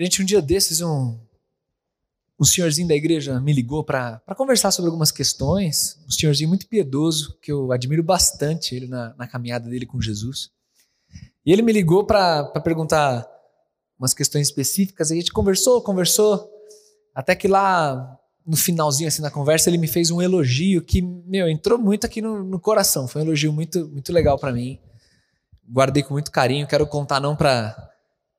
Gente, um dia desses, um, um senhorzinho da igreja me ligou para conversar sobre algumas questões. Um senhorzinho muito piedoso, que eu admiro bastante ele na, na caminhada dele com Jesus. E ele me ligou para perguntar umas questões específicas. A gente conversou, conversou, até que lá no finalzinho assim na conversa ele me fez um elogio que meu entrou muito aqui no, no coração. Foi um elogio muito muito legal para mim. Guardei com muito carinho. Quero contar não para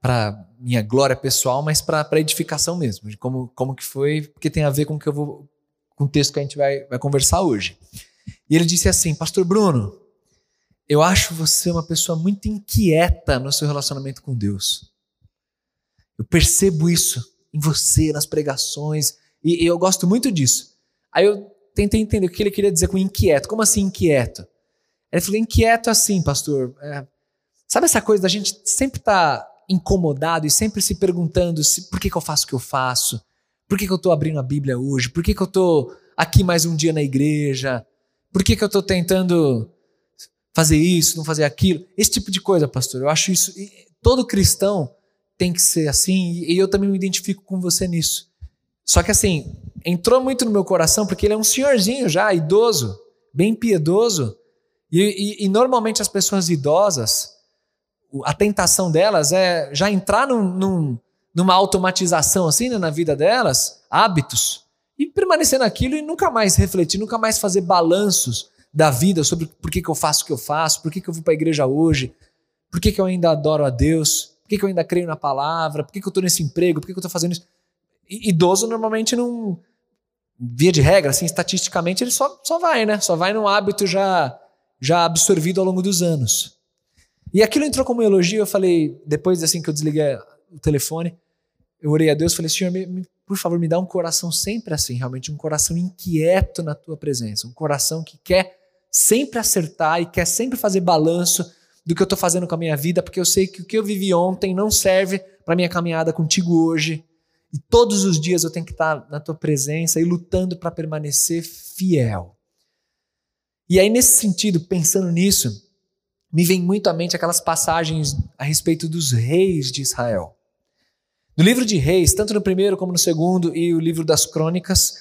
para minha glória pessoal, mas para edificação mesmo, de como, como que foi, porque tem a ver com o que eu vou com o texto que a gente vai, vai conversar hoje. E ele disse assim: Pastor Bruno, eu acho você uma pessoa muito inquieta no seu relacionamento com Deus. Eu percebo isso em você, nas pregações, e, e eu gosto muito disso. Aí eu tentei entender o que ele queria dizer com inquieto. Como assim inquieto? Ele falou: inquieto é assim, pastor. É, sabe essa coisa da gente sempre estar tá incomodado e sempre se perguntando se, por que, que eu faço o que eu faço? Por que, que eu estou abrindo a Bíblia hoje? Por que, que eu estou aqui mais um dia na igreja? Por que, que eu estou tentando fazer isso, não fazer aquilo? Esse tipo de coisa, pastor. Eu acho isso. Todo cristão tem que ser assim e eu também me identifico com você nisso. Só que assim, entrou muito no meu coração porque ele é um senhorzinho já, idoso, bem piedoso. E, e, e normalmente as pessoas idosas, a tentação delas é já entrar num, num, numa automatização assim né, na vida delas, hábitos, e permanecer naquilo e nunca mais refletir, nunca mais fazer balanços da vida sobre por que, que eu faço o que eu faço, por que, que eu vou para a igreja hoje, por que, que eu ainda adoro a Deus, por que, que eu ainda creio na palavra, por que, que eu estou nesse emprego, por que, que eu estou fazendo isso. Idoso normalmente não. Via de regra, assim, estatisticamente, ele só, só vai, né? Só vai num hábito já, já absorvido ao longo dos anos. E aquilo entrou como um elogio, eu falei, depois assim que eu desliguei o telefone, eu orei a Deus, falei, Senhor, me, me, por favor, me dá um coração sempre assim, realmente um coração inquieto na tua presença, um coração que quer sempre acertar e quer sempre fazer balanço do que eu estou fazendo com a minha vida, porque eu sei que o que eu vivi ontem não serve para minha caminhada contigo hoje. E todos os dias eu tenho que estar na tua presença e lutando para permanecer fiel. E aí, nesse sentido, pensando nisso, me vem muito à mente aquelas passagens a respeito dos reis de Israel. No livro de Reis, tanto no primeiro como no segundo, e o livro das crônicas,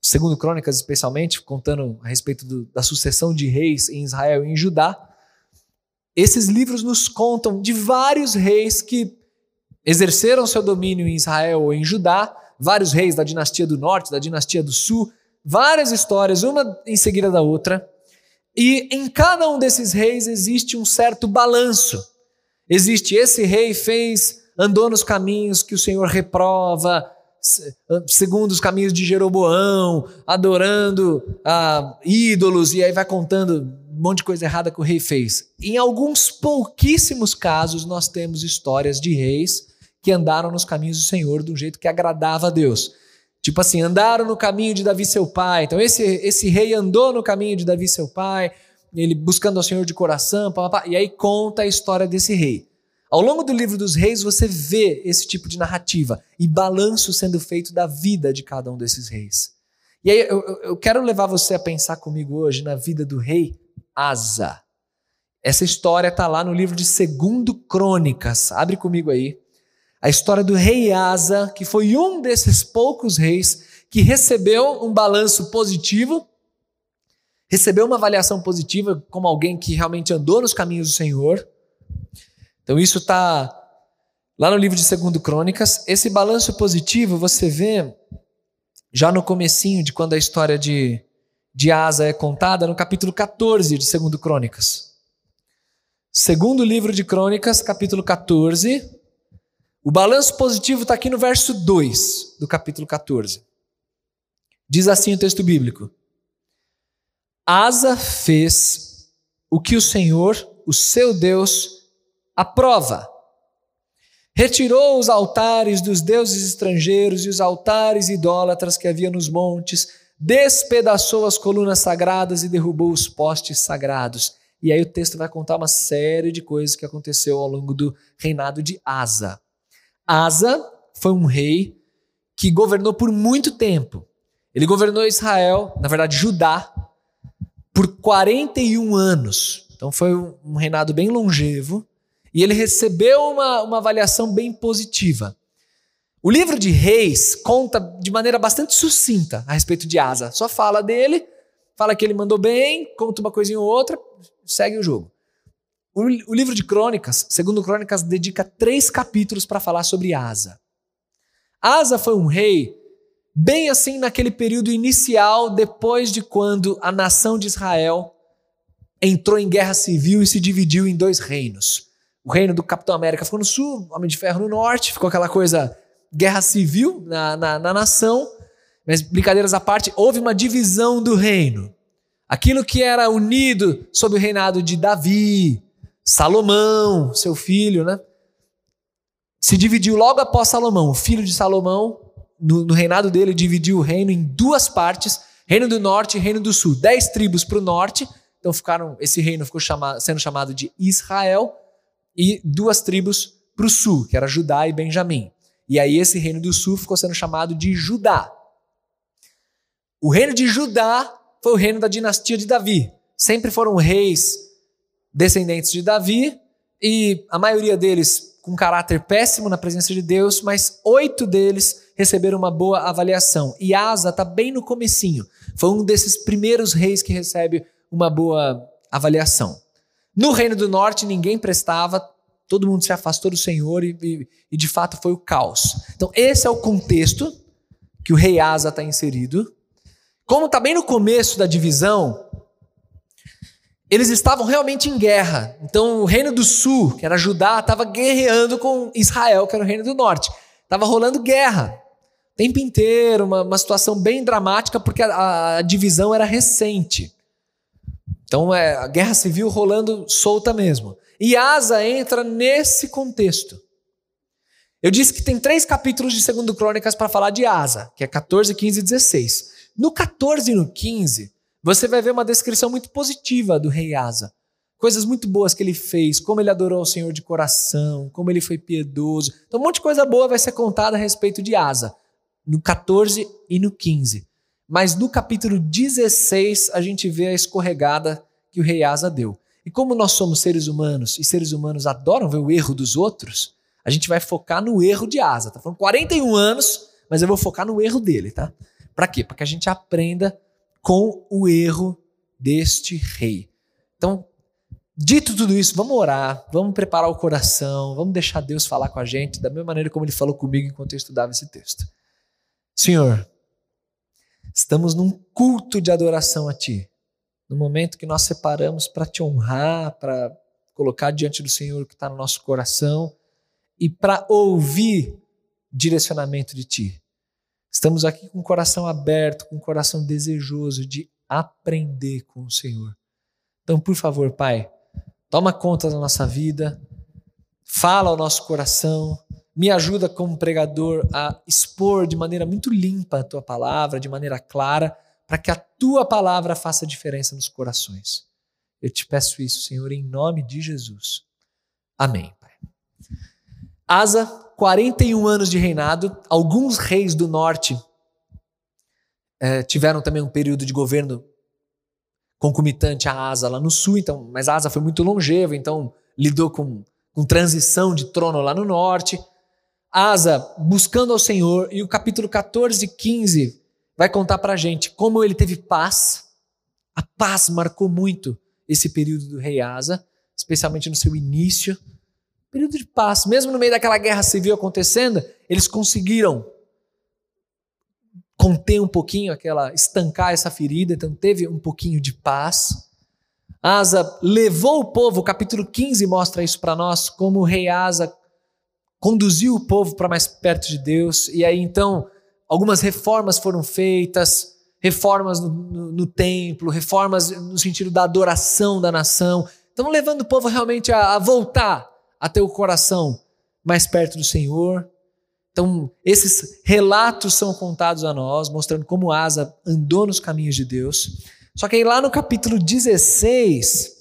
segundo crônicas especialmente, contando a respeito do, da sucessão de reis em Israel e em Judá, esses livros nos contam de vários reis que exerceram seu domínio em Israel ou em Judá, vários reis da dinastia do norte, da dinastia do sul, várias histórias, uma em seguida da outra, e em cada um desses reis existe um certo balanço. Existe esse rei fez, andou nos caminhos que o Senhor reprova, segundo os caminhos de Jeroboão, adorando ah, ídolos, e aí vai contando um monte de coisa errada que o rei fez. Em alguns pouquíssimos casos, nós temos histórias de reis que andaram nos caminhos do Senhor de um jeito que agradava a Deus. Tipo assim, andaram no caminho de Davi seu pai. Então esse, esse rei andou no caminho de Davi seu pai, ele buscando ao Senhor de coração, pá, pá, pá, e aí conta a história desse rei. Ao longo do livro dos reis você vê esse tipo de narrativa e balanço sendo feito da vida de cada um desses reis. E aí eu, eu quero levar você a pensar comigo hoje na vida do rei Asa. Essa história está lá no livro de Segundo Crônicas. Abre comigo aí a história do rei Asa, que foi um desses poucos reis que recebeu um balanço positivo, recebeu uma avaliação positiva como alguém que realmente andou nos caminhos do Senhor. Então isso está lá no livro de Segundo Crônicas. Esse balanço positivo você vê já no comecinho de quando a história de, de Asa é contada, no capítulo 14 de Segundo Crônicas. Segundo livro de Crônicas, capítulo 14, o balanço positivo está aqui no verso 2 do capítulo 14. Diz assim o texto bíblico: Asa fez o que o Senhor, o seu Deus, aprova. Retirou os altares dos deuses estrangeiros e os altares idólatras que havia nos montes, despedaçou as colunas sagradas e derrubou os postes sagrados. E aí o texto vai contar uma série de coisas que aconteceu ao longo do reinado de Asa. Asa foi um rei que governou por muito tempo. Ele governou Israel, na verdade Judá, por 41 anos. Então foi um reinado bem longevo. E ele recebeu uma, uma avaliação bem positiva. O livro de Reis conta de maneira bastante sucinta a respeito de Asa. Só fala dele, fala que ele mandou bem, conta uma coisinha ou outra, segue o jogo. O, livro de Crônicas, segundo Crônicas, dedica três capítulos para falar sobre Asa. Asa foi um rei bem assim naquele período inicial, depois de quando a nação de Israel entrou em guerra civil e se dividiu em dois reinos. O reino do Capitão América ficou no sul, o Homem de Ferro no norte, ficou aquela coisa guerra civil na, na, na nação, mas brincadeiras à parte, houve uma divisão do reino. Aquilo que era unido sob o reinado de Davi, Salomão, seu filho, né? Se dividiu logo após Salomão. O filho de Salomão, no, no reinado dele, dividiu o reino em duas partes: reino do norte e reino do sul. Dez tribos para o norte, então ficaram, esse reino ficou chamado, sendo chamado de Israel, e duas tribos para o sul, que era Judá e Benjamim. E aí esse reino do sul ficou sendo chamado de Judá. O reino de Judá foi o reino da dinastia de Davi. Sempre foram reis descendentes de Davi e a maioria deles com caráter péssimo na presença de Deus, mas oito deles receberam uma boa avaliação. E Asa está bem no comecinho. Foi um desses primeiros reis que recebe uma boa avaliação. No reino do norte ninguém prestava, todo mundo se afastou do Senhor e, e, e de fato foi o caos. Então, esse é o contexto que o rei Asa está inserido. Como está bem no começo da divisão, eles estavam realmente em guerra. Então, o reino do sul, que era Judá, estava guerreando com Israel, que era o reino do norte. Estava rolando guerra. O tempo inteiro, uma, uma situação bem dramática, porque a, a divisão era recente. Então, é a guerra civil rolando solta mesmo. E Asa entra nesse contexto. Eu disse que tem três capítulos de 2 Crônicas para falar de Asa, que é 14, 15 e 16. No 14 e no 15, você vai ver uma descrição muito positiva do rei Asa. Coisas muito boas que ele fez, como ele adorou o Senhor de coração, como ele foi piedoso. Então, um monte de coisa boa vai ser contada a respeito de Asa, no 14 e no 15. Mas no capítulo 16, a gente vê a escorregada que o rei Asa deu. E como nós somos seres humanos e seres humanos adoram ver o erro dos outros, a gente vai focar no erro de Asa. Tá falando 41 anos, mas eu vou focar no erro dele, tá? Para quê? Para que a gente aprenda com o erro deste rei. Então, dito tudo isso, vamos orar, vamos preparar o coração, vamos deixar Deus falar com a gente da mesma maneira como ele falou comigo enquanto eu estudava esse texto. Senhor, estamos num culto de adoração a ti no momento que nós separamos para te honrar, para colocar diante do Senhor o que está no nosso coração e para ouvir direcionamento de Ti. Estamos aqui com o coração aberto, com o coração desejoso de aprender com o Senhor. Então, por favor, Pai, toma conta da nossa vida, fala ao nosso coração, me ajuda como pregador a expor de maneira muito limpa a tua palavra, de maneira clara para que a tua palavra faça diferença nos corações. Eu te peço isso, Senhor, em nome de Jesus. Amém, Pai. Asa, 41 anos de reinado, alguns reis do norte eh, tiveram também um período de governo concomitante a Asa lá no sul, então, mas Asa foi muito longevo, então lidou com, com transição de trono lá no norte. Asa buscando ao Senhor, e o capítulo 14 e 15 vai contar para a gente como ele teve paz. A paz marcou muito esse período do rei Asa, especialmente no seu início. Período de paz, mesmo no meio daquela guerra civil acontecendo, eles conseguiram conter um pouquinho aquela, estancar essa ferida, então teve um pouquinho de paz. Asa levou o povo, o capítulo 15 mostra isso para nós, como o rei Asa conduziu o povo para mais perto de Deus, e aí então Algumas reformas foram feitas, reformas no, no, no, templo, reformas no sentido da adoração da nação. Estão levando o povo realmente a, a voltar a o coração mais perto do Senhor. Então, esses relatos são contados a nós, mostrando como Asa andou nos caminhos de Deus. Só que aí lá no capítulo 16,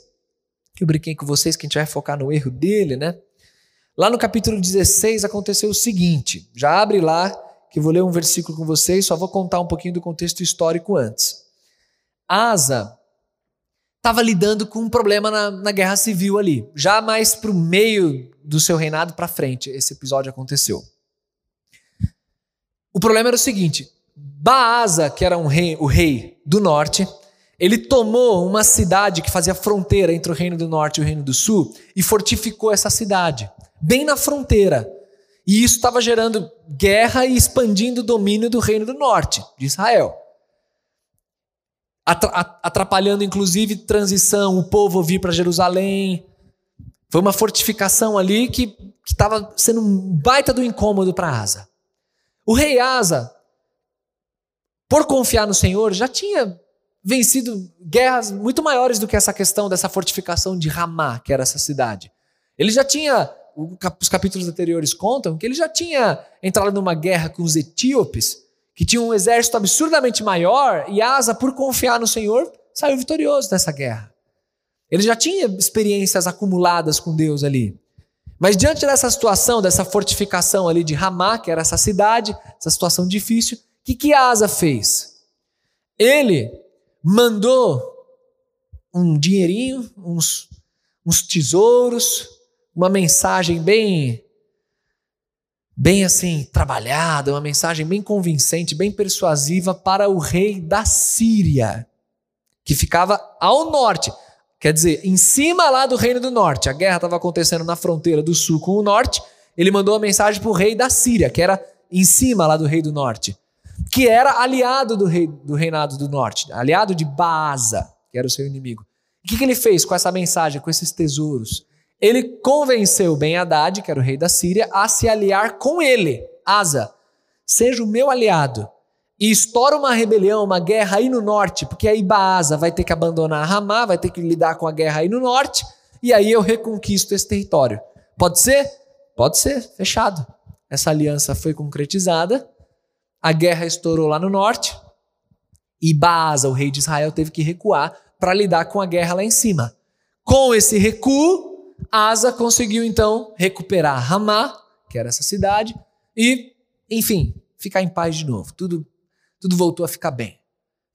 que eu brinquei com vocês que a gente vai focar no erro dele, né? Lá no capítulo 16 aconteceu o seguinte, já abre lá, que eu vou ler um versículo com vocês, só vou contar um pouquinho do contexto histórico antes. Asa estava lidando com um problema na, na guerra civil ali, já mais para o meio do seu reinado para frente, esse episódio aconteceu. O problema era o seguinte: Baasa, que era um rei, o rei do norte, ele tomou uma cidade que fazia fronteira entre o reino do norte e o reino do sul e fortificou essa cidade, bem na fronteira. E isso estava gerando guerra e expandindo o domínio do reino do norte, de Israel. Atrapalhando, inclusive, transição, o povo vir para Jerusalém. Foi uma fortificação ali que estava sendo um baita do incômodo para Asa. O rei Asa, por confiar no Senhor, já tinha vencido guerras muito maiores do que essa questão dessa fortificação de Ramá, que era essa cidade. Ele já tinha, os capítulos anteriores contam, que ele já tinha entrado numa guerra com os etíopes, que tinham um exército absurdamente maior, e Asa, por confiar no Senhor, saiu vitorioso dessa guerra. Ele já tinha experiências acumuladas com Deus ali. Mas diante dessa situação, dessa fortificação ali de Ramá, que era essa cidade, essa situação difícil, o que, que Asa fez? Ele mandou um dinheirinho, uns, uns tesouros, uma mensagem bem bem assim trabalhada, uma mensagem bem convincente, bem persuasiva para o rei da Síria, que ficava ao norte. Quer dizer, em cima lá do reino do norte. A guerra estava acontecendo na fronteira do sul com o norte. Ele mandou uma mensagem para o rei da Síria, que era em cima lá do rei do norte que era aliado do, rei, do reinado do norte, aliado de Baasa, que era o seu inimigo. O que, que ele fez com essa mensagem, com esses tesouros? Ele convenceu Ben Haddad, que era o rei da Síria, a se aliar com ele, Asa. Seja o meu aliado. E estoura uma rebelião, uma guerra aí no norte, porque aí Baasa vai ter que abandonar Ramá, vai ter que lidar com a guerra aí no norte, e aí eu reconquisto esse território. Pode ser? Pode ser, fechado. Essa aliança foi concretizada a guerra estourou lá no norte e Baasa, o rei de Israel, teve que recuar para lidar com a guerra lá em cima. Com esse recuo, Asa conseguiu então recuperar Ramá, que era essa cidade, e, enfim, ficar em paz de novo. Tudo, tudo voltou a ficar bem.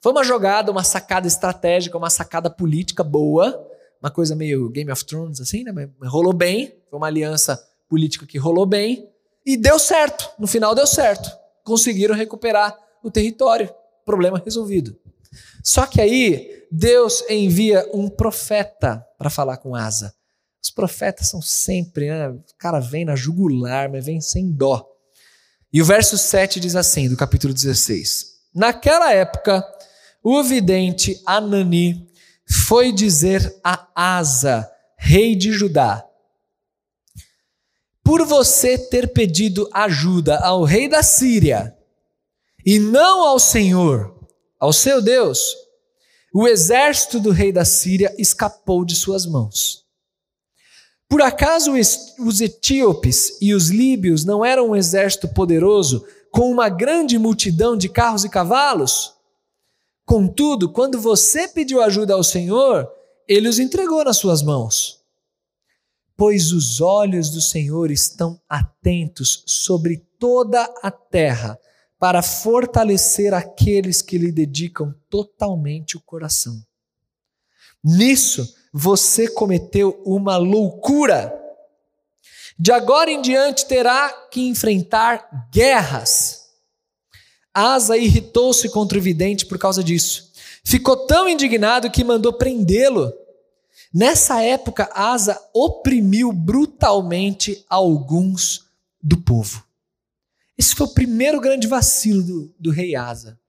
Foi uma jogada, uma sacada estratégica, uma sacada política boa, uma coisa meio Game of Thrones, assim, né? Mas rolou bem, foi uma aliança política que rolou bem, e deu certo. No final deu certo conseguiram recuperar o território. Problema resolvido. Só que aí Deus envia um profeta para falar com Asa. Os profetas são sempre, né? O cara vem na jugular, mas vem sem dó. E o verso 7 diz assim, do capítulo 16: Naquela época, o vidente Anani foi dizer a Asa, rei de Judá: por você ter pedido ajuda ao rei da Síria e não ao Senhor, ao seu Deus, o exército do rei da Síria escapou de suas mãos. Por acaso os etíopes e os líbios não eram um exército poderoso com uma grande multidão de carros e cavalos? Contudo, quando você pediu ajuda ao Senhor, ele os entregou nas suas mãos pois os olhos do Senhor estão atentos sobre toda a terra para fortalecer aqueles que lhe dedicam totalmente o coração. Nisso você cometeu uma loucura. De agora em diante terá que enfrentar guerras. Asa irritou-se contra o vidente por causa disso. Ficou tão indignado que mandou prendê-lo Nessa época, Asa oprimiu brutalmente alguns do povo. Esse foi o primeiro grande vacilo do, do rei Asa.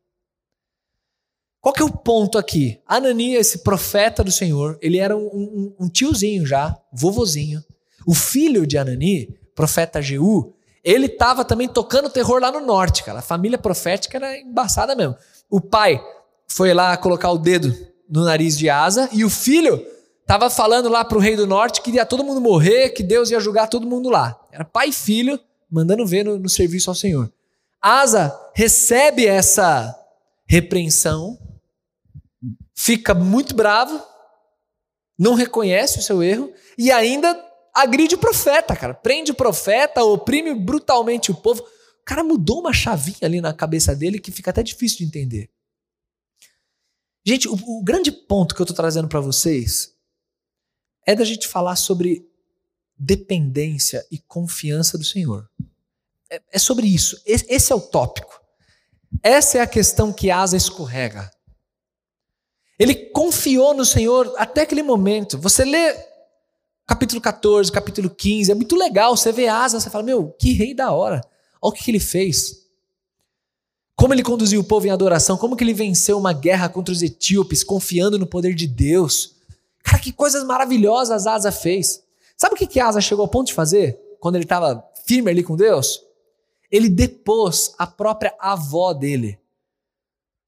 Qual que é o ponto aqui? Ananias, esse profeta do Senhor, ele era um, um, um tiozinho já, vovozinho. O filho de Anani, profeta Jeú, ele estava também tocando terror lá no norte, cara. A família profética era embaçada mesmo. O pai foi lá colocar o dedo no nariz de Asa e o filho Tava falando lá para o rei do norte que ia todo mundo morrer, que Deus ia julgar todo mundo lá. Era pai e filho mandando ver no, no serviço ao Senhor. Asa recebe essa repreensão, fica muito bravo, não reconhece o seu erro e ainda agride o profeta, cara. Prende o profeta, oprime brutalmente o povo. O cara mudou uma chavinha ali na cabeça dele que fica até difícil de entender. Gente, o, o grande ponto que eu estou trazendo para vocês é da gente falar sobre dependência e confiança do Senhor. É, é sobre isso. Esse, esse é o tópico. Essa é a questão que Asa escorrega. Ele confiou no Senhor até aquele momento. Você lê capítulo 14, capítulo 15, é muito legal. Você vê Asa, você fala, meu, que rei da hora. Olha o que, ele fez. Como ele conduziu o povo em adoração, como que ele venceu uma guerra contra os etíopes, confiando no poder de Deus. Cara, que coisas maravilhosas Asa fez. Sabe o que, que Asa chegou ao ponto de fazer? Quando ele estava firme ali com Deus? Ele depôs a própria avó dele,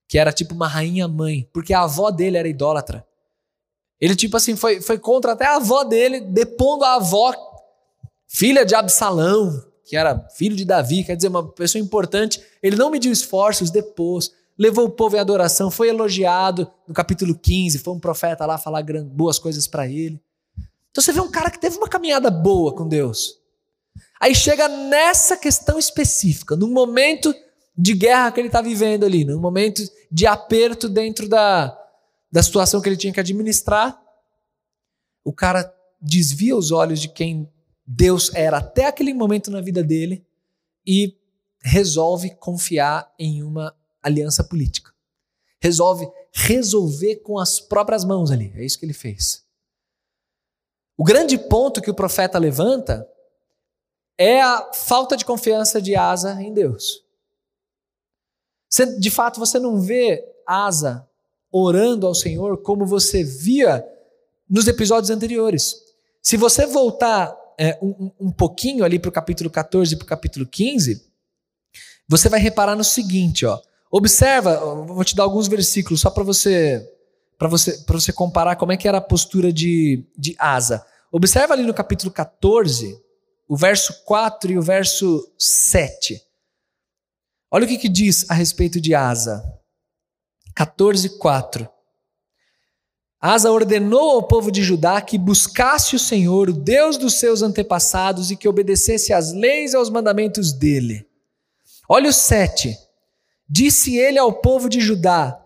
que era tipo uma rainha mãe, porque a avó dele era idólatra. Ele, tipo assim, foi, foi contra até a avó dele, depondo a avó, filha de Absalão, que era filho de Davi, quer dizer, uma pessoa importante. Ele não mediu esforços, depôs, levou o povo em adoração, foi elogiado no capítulo 15, foi um profeta lá falar boas coisas para ele. Então você vê um cara que teve uma caminhada boa com Deus. Aí chega nessa questão específica, num momento de guerra que ele está vivendo ali, num momento de aperto dentro da, da situação que ele tinha que administrar, o cara desvia os olhos de quem Deus era até aquele momento na vida dele e resolve confiar em uma aliança política. Resolve resolver com as próprias mãos ali. É isso que ele fez. O grande ponto que o profeta levanta é a falta de confiança de Asa em Deus. De fato, você não vê Asa orando ao Senhor como você via nos episódios anteriores. Se você voltar é, um, um pouquinho ali para o capítulo 14 e para o capítulo 15, você vai reparar no seguinte, ó. Observa, vou te dar alguns versículos só para você para você para você comparar como é que era a postura de, de Asa. Observa ali no capítulo 14, o verso 4 e o verso 7. Olha o que, que diz a respeito de Asa. 14, 4. Asa ordenou ao povo de Judá que buscasse o Senhor, o Deus dos seus antepassados, e que obedecesse às leis e aos mandamentos dele. Olha o 7. Disse ele ao povo de Judá: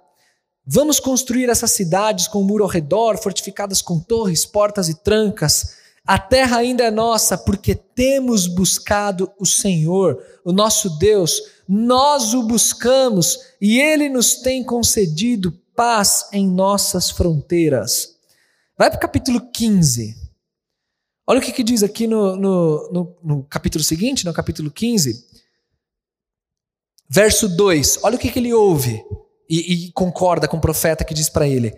Vamos construir essas cidades com um muro ao redor, fortificadas com torres, portas e trancas. A terra ainda é nossa, porque temos buscado o Senhor, o nosso Deus, nós o buscamos e ele nos tem concedido paz em nossas fronteiras. Vai para o capítulo 15. Olha o que, que diz aqui no, no, no, no, capítulo seguinte, no capítulo 15. Verso 2. Olha o que, que ele ouve e, e concorda com o profeta que diz para ele.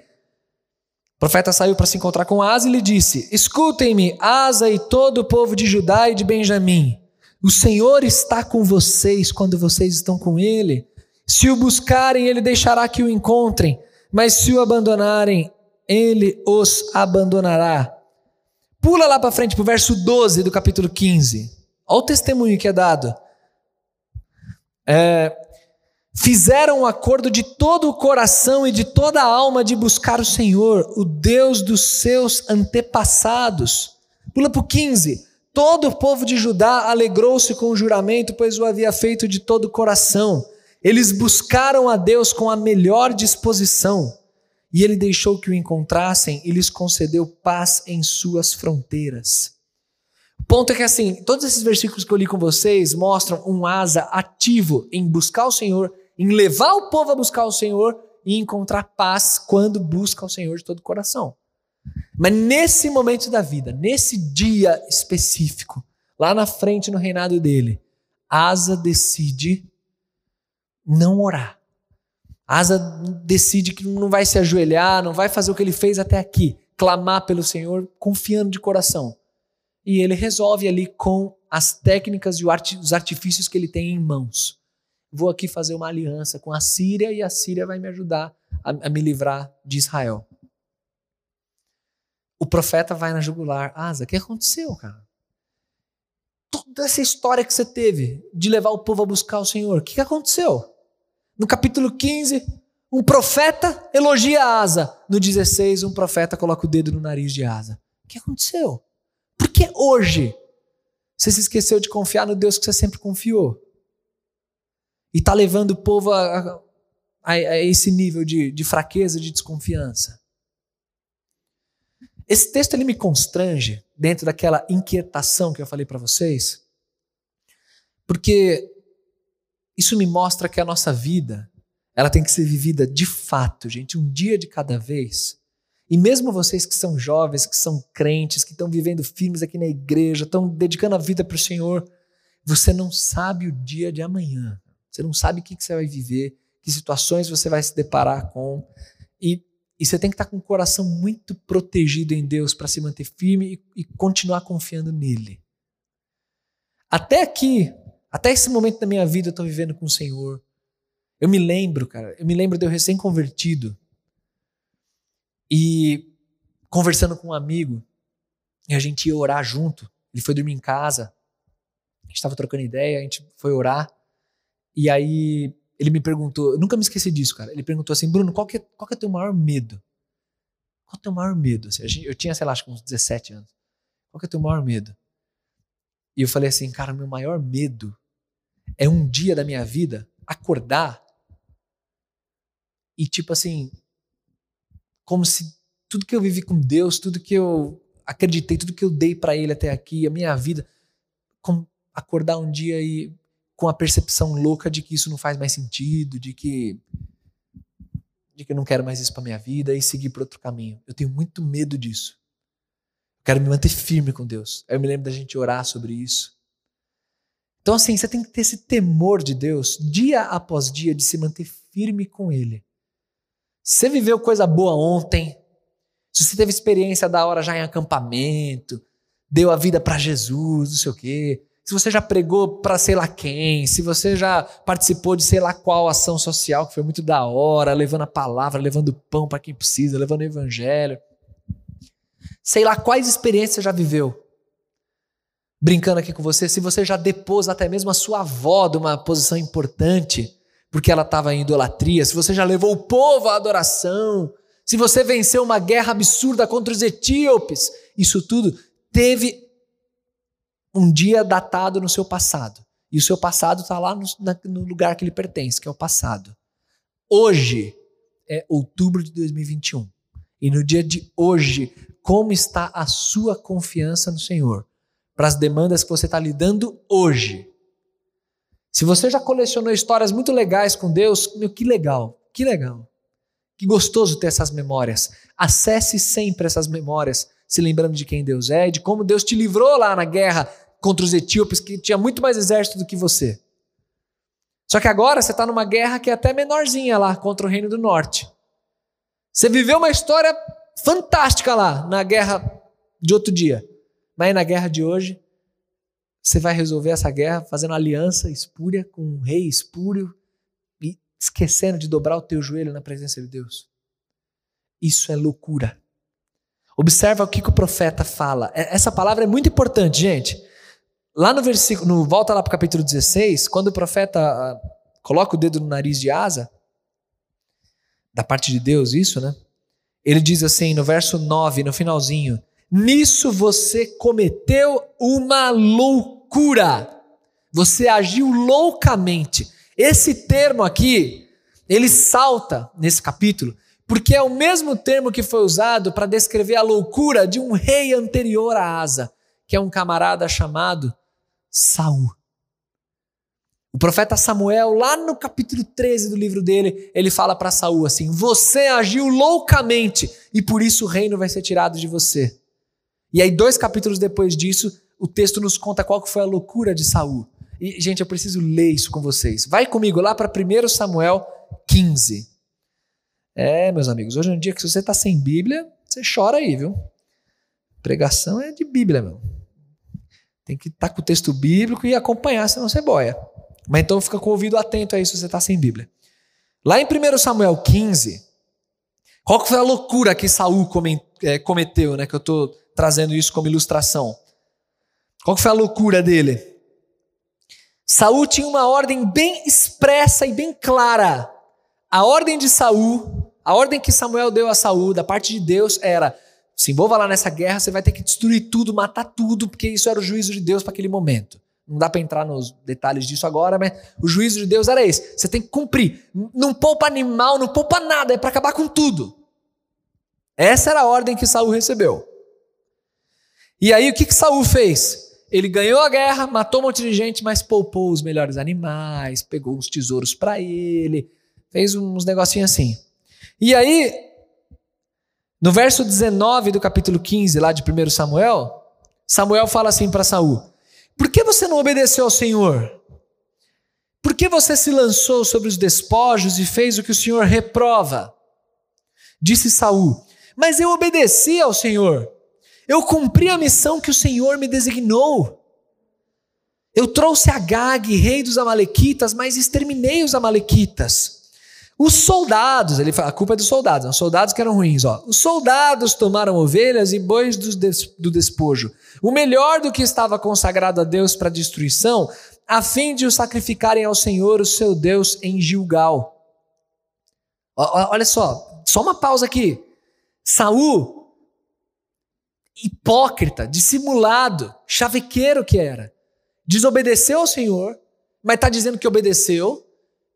O profeta saiu para se encontrar com Asa e lhe disse: Escutem-me, Asa e todo o povo de Judá e de Benjamim. O Senhor está com vocês quando vocês estão com Ele. Se o buscarem, Ele deixará que o encontrem, mas se o abandonarem, Ele os abandonará. Pula lá para frente, para o verso 12 do capítulo 15. Olha o testemunho que é dado. É, fizeram um acordo de todo o coração e de toda a alma de buscar o Senhor, o Deus dos seus antepassados. Pula para o 15. Todo o povo de Judá alegrou-se com o juramento, pois o havia feito de todo o coração. Eles buscaram a Deus com a melhor disposição, e ele deixou que o encontrassem e lhes concedeu paz em suas fronteiras. O ponto é que, assim, todos esses versículos que eu li com vocês mostram um asa ativo em buscar o Senhor, em levar o povo a buscar o Senhor e encontrar paz quando busca o Senhor de todo o coração. Mas nesse momento da vida, nesse dia específico, lá na frente no reinado dele, Asa decide não orar. Asa decide que não vai se ajoelhar, não vai fazer o que ele fez até aqui, clamar pelo Senhor, confiando de coração. E ele resolve ali com as técnicas e os artifícios que ele tem em mãos. Vou aqui fazer uma aliança com a Síria e a Síria vai me ajudar a, a me livrar de Israel. o profeta vai na jugular. Asa, o que aconteceu, cara? Toda essa história que você teve de levar o povo a buscar o Senhor, o que aconteceu? No capítulo 15, um profeta elogia Asa. No 16, um profeta coloca o dedo no nariz de Asa. O que aconteceu? Por que hoje você se esqueceu de confiar no Deus que você sempre confiou? E está levando o povo a, a, a esse nível de, de fraqueza, de desconfiança. Esse texto ele me constrange dentro daquela inquietação que eu falei para vocês, porque isso me mostra que a nossa vida, ela tem que ser vivida de fato, gente, um dia de cada vez. E mesmo vocês que são jovens, que são crentes, que estão vivendo firmes aqui na igreja, estão dedicando a vida para o Senhor, você não sabe o dia de amanhã. Você não sabe o que, que você vai viver, que situações você vai se deparar com. E e você tem que estar com o coração muito protegido em Deus para se manter firme e, e, continuar confiando nele. Até aqui, até esse momento da minha vida, eu estou vivendo com o Senhor. Eu me lembro, cara, eu me lembro de eu recém-convertido e conversando com um amigo, e a gente ia orar junto. Ele foi dormir em casa, a gente estava trocando ideia, a gente foi orar, e aí ele me perguntou, eu nunca me esqueci disso, cara. Ele perguntou assim, Bruno, qual que é, qual que é o teu maior medo? Qual é o teu maior medo? Assim, eu tinha, sei lá, acho que uns 17 anos. Qual que é o teu maior medo? E eu falei assim, cara, meu maior medo é um dia da minha vida acordar e tipo assim, como se tudo que eu vivi com Deus, tudo que eu acreditei, tudo que eu dei para Ele até aqui, a minha vida, acordar um dia e com a percepção louca de que isso não faz mais sentido, de que de que eu não quero mais isso para minha vida e seguir por outro caminho. Eu tenho muito medo disso. Quero me manter firme com Deus. Eu me lembro da gente orar sobre isso. Então assim, você tem que ter esse temor de Deus dia após dia de se manter firme com ele. Você viveu coisa boa ontem, se você teve experiência da hora já em acampamento, deu a vida para Jesus, não sei o quê, se você já pregou para sei lá quem, se você já participou de sei lá qual ação social que foi muito da hora, levando a palavra, levando pão para quem precisa, levando o evangelho. Sei lá quais experiências você já viveu. Brincando aqui com você, se você já depôs até mesmo a sua avó de uma posição importante, porque ela estava em idolatria, se você já levou o povo à adoração, se você venceu uma guerra absurda contra os etíopes, isso tudo teve um dia datado no seu passado. E o seu passado está lá no, na, no lugar que ele pertence, que é o passado. Hoje é outubro de 2021. E no dia de hoje, como está a sua confiança no Senhor? Para as demandas que você está lidando hoje. Se você já colecionou histórias muito legais com Deus, meu, que legal, que legal. Que gostoso ter essas memórias. Acesse sempre essas memórias, se lembrando de quem Deus é, de como Deus te livrou lá na guerra contra os etíopes, que tinha muito mais exército do que você. Só que agora você está numa guerra que é até menorzinha lá, contra o Reino do Norte. Você viveu uma história fantástica lá, na guerra de outro dia. Mas na guerra de hoje, você vai resolver essa guerra fazendo aliança espúria com um rei espúrio e esquecendo de dobrar o teu joelho na presença de Deus. Isso é loucura. Observa o que, que o profeta fala. É, essa palavra é muito importante, gente. Lá no versículo, no, volta lá para o capítulo 16, quando o profeta ah, coloca o dedo no nariz de Asa, da parte de Deus, isso, né? Ele diz assim no verso 9, no finalzinho: Nisso você cometeu uma loucura. Você agiu loucamente. Esse termo aqui, ele salta nesse capítulo, porque é o mesmo termo que foi usado para descrever a loucura de um rei anterior a Asa, que é um camarada chamado Saul. O profeta Samuel, lá no capítulo 13 do livro dele, ele fala para Saul assim: Você agiu loucamente e por isso o reino vai ser tirado de você. E aí, dois capítulos depois disso, o texto nos conta qual que foi a loucura de Saul. E, gente, eu preciso ler isso com vocês. Vai comigo lá para 1 Samuel 15. É, meus amigos, hoje é um dia que se você está sem Bíblia, você chora aí, viu? Pregação é de Bíblia, meu. Tem que estar tá com o texto bíblico e acompanhar, senão você boia. Mas então fica com o ouvido atento aí se você está sem Bíblia. Lá em 1 Samuel 15, qual que foi a loucura que Saul é, cometeu, né? Que eu estou trazendo isso como ilustração. Qual que foi a loucura dele? Saul tinha uma ordem bem expressa e bem clara. A ordem de Saul, a ordem que Samuel deu a Saul, da parte de Deus, era: se envolva lá nessa guerra, você vai ter que destruir tudo, matar tudo, porque isso era o juízo de Deus para aquele momento. Não dá para entrar nos detalhes disso agora, mas o juízo de Deus era esse. Você tem que cumprir. Não poupa animal, não poupa nada, é para acabar com tudo. Essa era a ordem que Saul recebeu. E aí o que, que Saul fez? Ele ganhou a guerra, matou um monte de gente, mas poupou os melhores animais, pegou uns tesouros para ele, fez uns negocinhos assim. E aí, no verso 19 do capítulo 15, lá de 1 Samuel, Samuel fala assim para Saul: Por que você não obedeceu ao Senhor? Por que você se lançou sobre os despojos e fez o que o Senhor reprova? Disse Saul: Mas eu obedeci ao Senhor. Eu cumpri a missão que o Senhor me designou. Eu trouxe Agag, rei dos Amalequitas, mas exterminei os Amalequitas. Os soldados, ele fala, a culpa é dos soldados, os soldados que eram ruins, ó. Os soldados tomaram ovelhas e bois do, des, do despojo, o melhor do que estava consagrado a Deus para destruição, a fim de o sacrificarem ao Senhor, o seu Deus, em Gilgal. Olha só, só uma pausa aqui. Saul hipócrita, dissimulado, chavequeiro que era. Desobedeceu ao Senhor, mas está dizendo que obedeceu.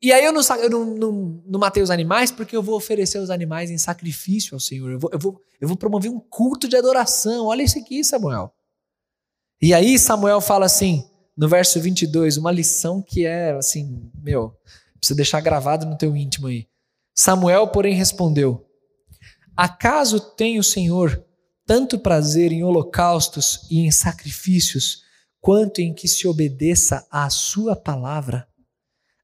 E aí eu, não, eu não, não, não, matei os animais porque eu vou oferecer os animais em sacrifício ao Senhor. Eu vou, eu, vou, eu vou promover um culto de adoração. Olha isso aqui, Samuel. E aí Samuel fala assim, no verso 22, uma lição que é assim, meu, precisa deixar gravado no teu íntimo aí. Samuel, porém, respondeu: Acaso tem o Senhor tanto prazer em holocaustos e em sacrifícios, quanto em que se obedeça à sua palavra.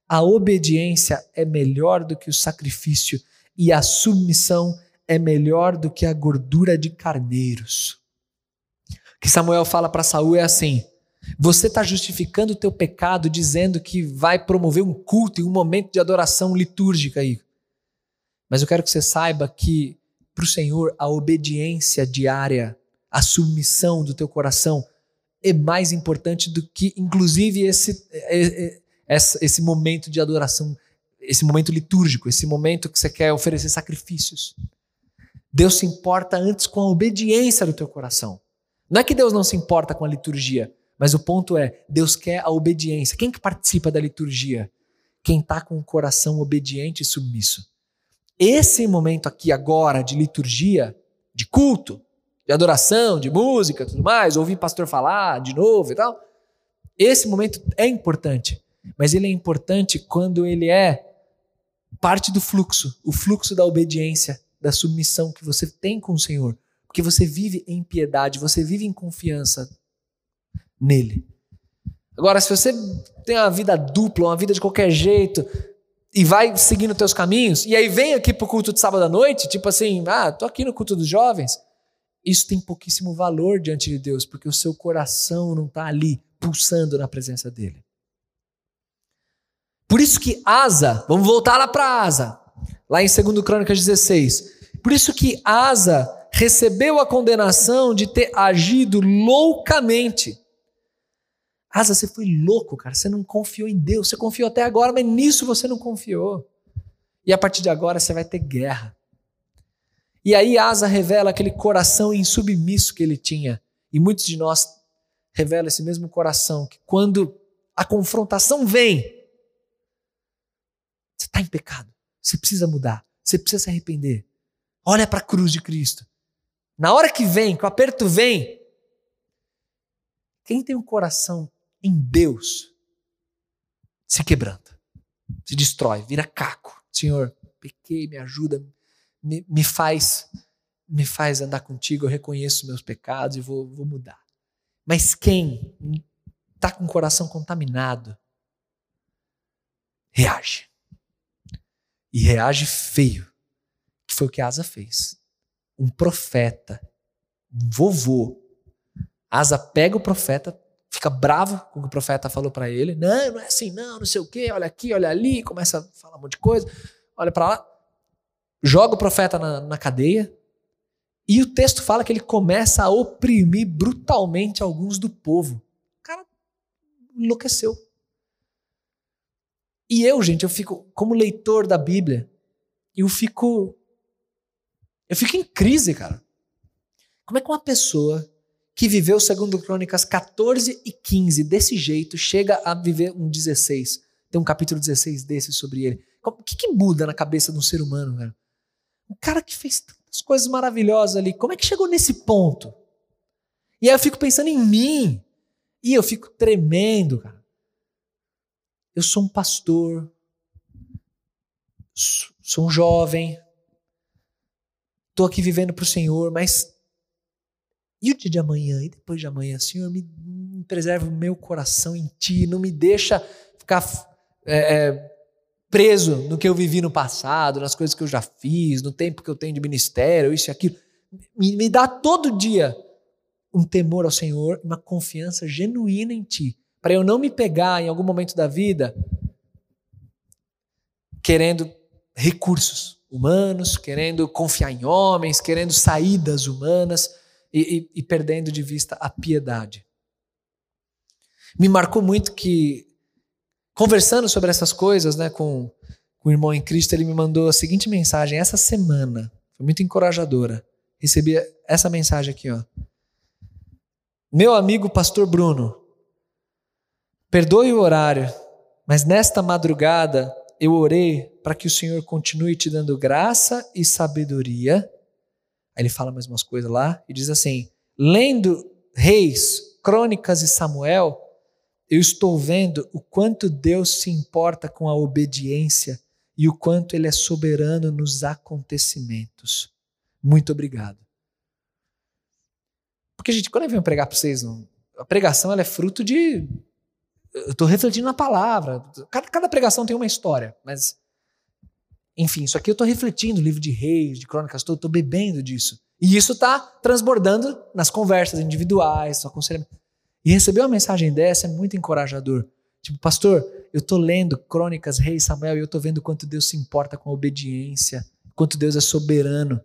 A obediência é melhor do que o sacrifício, e a submissão é melhor do que a gordura de carneiros. O que Samuel fala para Saul é assim: você está justificando o teu pecado dizendo que vai promover um culto e um momento de adoração litúrgica aí. Mas eu quero que você saiba que para o Senhor, a obediência diária, a submissão do teu coração é mais importante do que, inclusive, esse, é, esse momento de adoração, esse momento litúrgico, esse momento que você quer oferecer sacrifícios. Deus se importa antes com a obediência do teu coração. Não é que Deus não se importa com a liturgia, mas o ponto é, Deus quer a obediência. Quem que participa da liturgia? Quem está com o coração obediente e submisso. Esse momento aqui agora de liturgia, de culto, de adoração, de música, tudo mais, ouvir pastor falar de novo e tal, esse momento é importante, mas ele é importante quando ele é parte do fluxo, o fluxo da obediência, da submissão que você tem com o Senhor, porque você vive em piedade, você vive em confiança nele. Agora, se você tem uma vida dupla, uma vida de qualquer jeito, e vai seguindo teus caminhos, e aí vem aqui pro culto de sábado à noite, tipo assim, ah, tô aqui no culto dos jovens. Isso tem pouquíssimo valor diante de Deus, porque o seu coração não está ali pulsando na presença dele. Por isso que Asa, vamos voltar lá para Asa, lá em 2 Crônicas 16. Por isso que Asa recebeu a condenação de ter agido loucamente Asa, você foi louco, cara. Você não confiou em Deus. Você confiou até agora, mas nisso você não confiou. E a partir de agora você vai ter guerra. E aí Asa revela aquele coração insubmisso que ele tinha. E muitos de nós revelam esse mesmo coração que quando a confrontação vem, está em pecado. Você precisa mudar. Você precisa se arrepender. Olha para a cruz de Cristo. Na hora que vem, que o aperto vem, quem tem um coração em Deus se quebranta, se destrói, vira caco. Senhor, pequei, me ajuda, me, me faz me faz andar contigo, eu reconheço meus pecados e vou, vou mudar. Mas quem está com o coração contaminado, reage. E reage feio, que foi o que Asa fez. Um profeta, um vovô. Asa pega o profeta, fica bravo com o que o profeta falou para ele. Não, não é assim, não, não sei o quê, olha aqui, olha ali, começa a falar um monte de coisa, olha para lá, joga o profeta na, na cadeia E o texto fala que ele começa a oprimir brutalmente alguns do povo. O cara enlouqueceu. E eu, gente, eu fico, como leitor da Bíblia, eu fico. Eu fico em crise, cara. Como é que uma pessoa que viveu, segundo Crônicas 14 e 15, desse jeito, chega a viver um 16? Tem um capítulo 16 desse sobre ele. O que, que muda na cabeça de um ser humano, velho? Um cara que fez tantas coisas maravilhosas ali, como é que chegou nesse ponto? E aí eu fico pensando em mim. E eu fico tremendo, cara. Eu sou um pastor, sou um jovem, estou aqui vivendo para o Senhor, mas e o dia de amanhã? E depois de amanhã? Senhor, me, me preserva o meu coração em Ti, não me deixa ficar é, é, preso no que eu vivi no passado, nas coisas que eu já fiz, no tempo que eu tenho de ministério, isso e aquilo. Me, me dá todo dia um temor ao Senhor, uma confiança genuína em Ti para eu não me pegar em algum momento da vida querendo recursos humanos, querendo confiar em homens, querendo saídas humanas e, e, e perdendo de vista a piedade. Me marcou muito que, conversando sobre essas coisas né, com, com o irmão em Cristo, ele me mandou a seguinte mensagem essa semana, foi muito encorajadora. Recebi essa mensagem aqui, ó. Meu amigo pastor Bruno, Perdoe o horário, mas nesta madrugada eu orei para que o Senhor continue te dando graça e sabedoria. Aí ele fala mais umas coisas lá e diz assim: lendo Reis, Crônicas e Samuel, eu estou vendo o quanto Deus se importa com a obediência e o quanto Ele é soberano nos acontecimentos. Muito obrigado. Porque, gente, quando eu venho pregar para vocês, a pregação é fruto de estou refletindo na palavra. Cada, cada, pregação tem uma história, mas. Enfim, isso aqui eu estou refletindo, livro de reis, de crônicas, estou bebendo disso. E isso está transbordando nas conversas individuais, no aconselhamento. E receber uma mensagem dessa é muito encorajador. Tipo, pastor, eu estou lendo Crônicas, Reis, Samuel, e eu estou vendo quanto Deus se importa com a obediência, quanto Deus é soberano.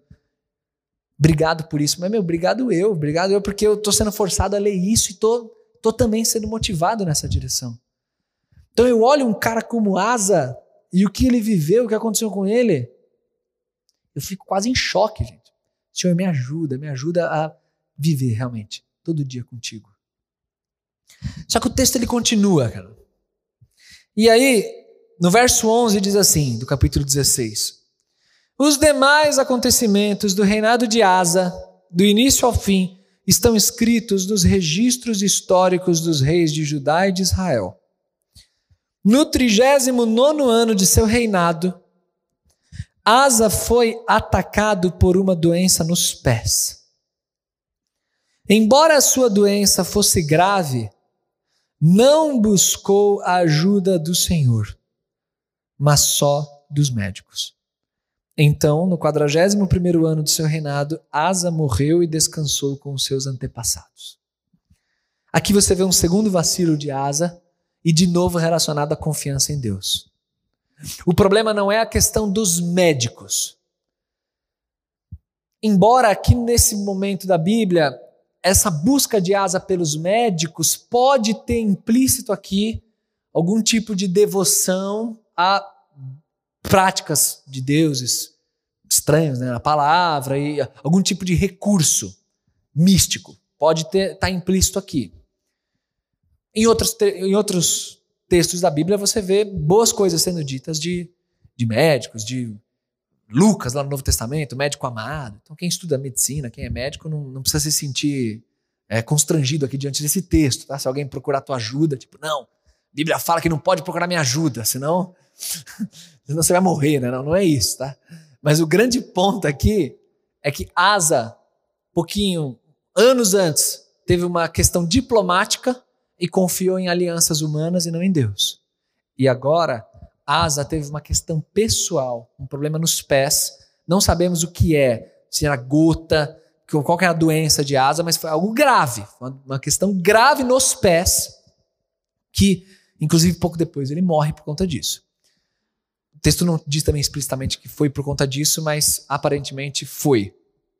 Obrigado por isso. Mas, meu, obrigado eu, obrigado eu, porque eu estou sendo forçado a ler isso e estou estou também sendo motivado nessa direção. Então eu olho um cara como Asa e o que ele viveu, o que aconteceu com ele, eu fico quase em choque, gente. Senhor, me ajuda, me ajuda a viver realmente, todo dia contigo. Só que o texto ele continua, cara. E aí, no verso 11 diz assim, do capítulo 16: Os demais acontecimentos do reinado de Asa, do início ao fim, estão escritos nos registros históricos dos reis de Judá e de Israel. No 39 ano de seu reinado, Asa foi atacado por uma doença nos pés. Embora a sua doença fosse grave, não buscou a ajuda do Senhor, mas só dos médicos. Então, no 41 ano de seu reinado, Asa morreu e descansou com os seus antepassados. Aqui você vê um segundo vacilo de Asa e de novo relacionado à confiança em Deus. O problema não é a questão dos médicos. Embora aqui nesse momento da Bíblia, essa busca de Asa pelos médicos pode ter implícito aqui algum tipo de devoção a práticas de deuses estranhos, né? a palavra e algum tipo de recurso místico pode estar tá implícito aqui. Em outros, em outros textos da Bíblia você vê boas coisas sendo ditas de, de médicos, de Lucas lá no Novo Testamento, médico amado. Então quem estuda medicina, quem é médico, não, não precisa se sentir é, constrangido aqui diante desse texto. Tá? Se alguém procurar tua ajuda, tipo, não, a Bíblia fala que não pode procurar minha ajuda, senão senão você vai morrer, né? Não, não é isso, tá? Mas o grande ponto aqui é que Asa, pouquinho, anos antes, teve uma questão diplomática e confiou em alianças humanas e não em Deus. E agora, Asa teve uma questão pessoal, um problema nos pés. Não sabemos o que é, se era gota, qual é a doença de Asa, mas foi algo grave, uma questão grave nos pés, que, inclusive, pouco depois ele morre por conta disso. Texto não diz também explicitamente que foi por conta disso, mas aparentemente foi.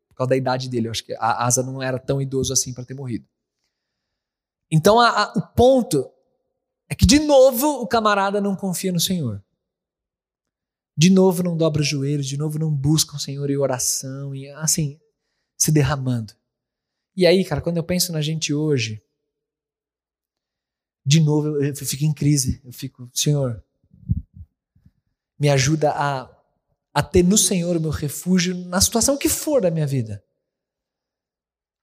Por causa da idade dele. Eu acho que a Asa não era tão idoso assim para ter morrido. Então a, a, o ponto é que, de novo, o camarada não confia no Senhor. De novo não dobra os joelhos, de novo não busca o Senhor em oração, e assim, se derramando. E aí, cara, quando eu penso na gente hoje, de novo eu, eu fico em crise. Eu fico, Senhor, me ajuda a, a ter no Senhor o meu refúgio na situação que for da minha vida.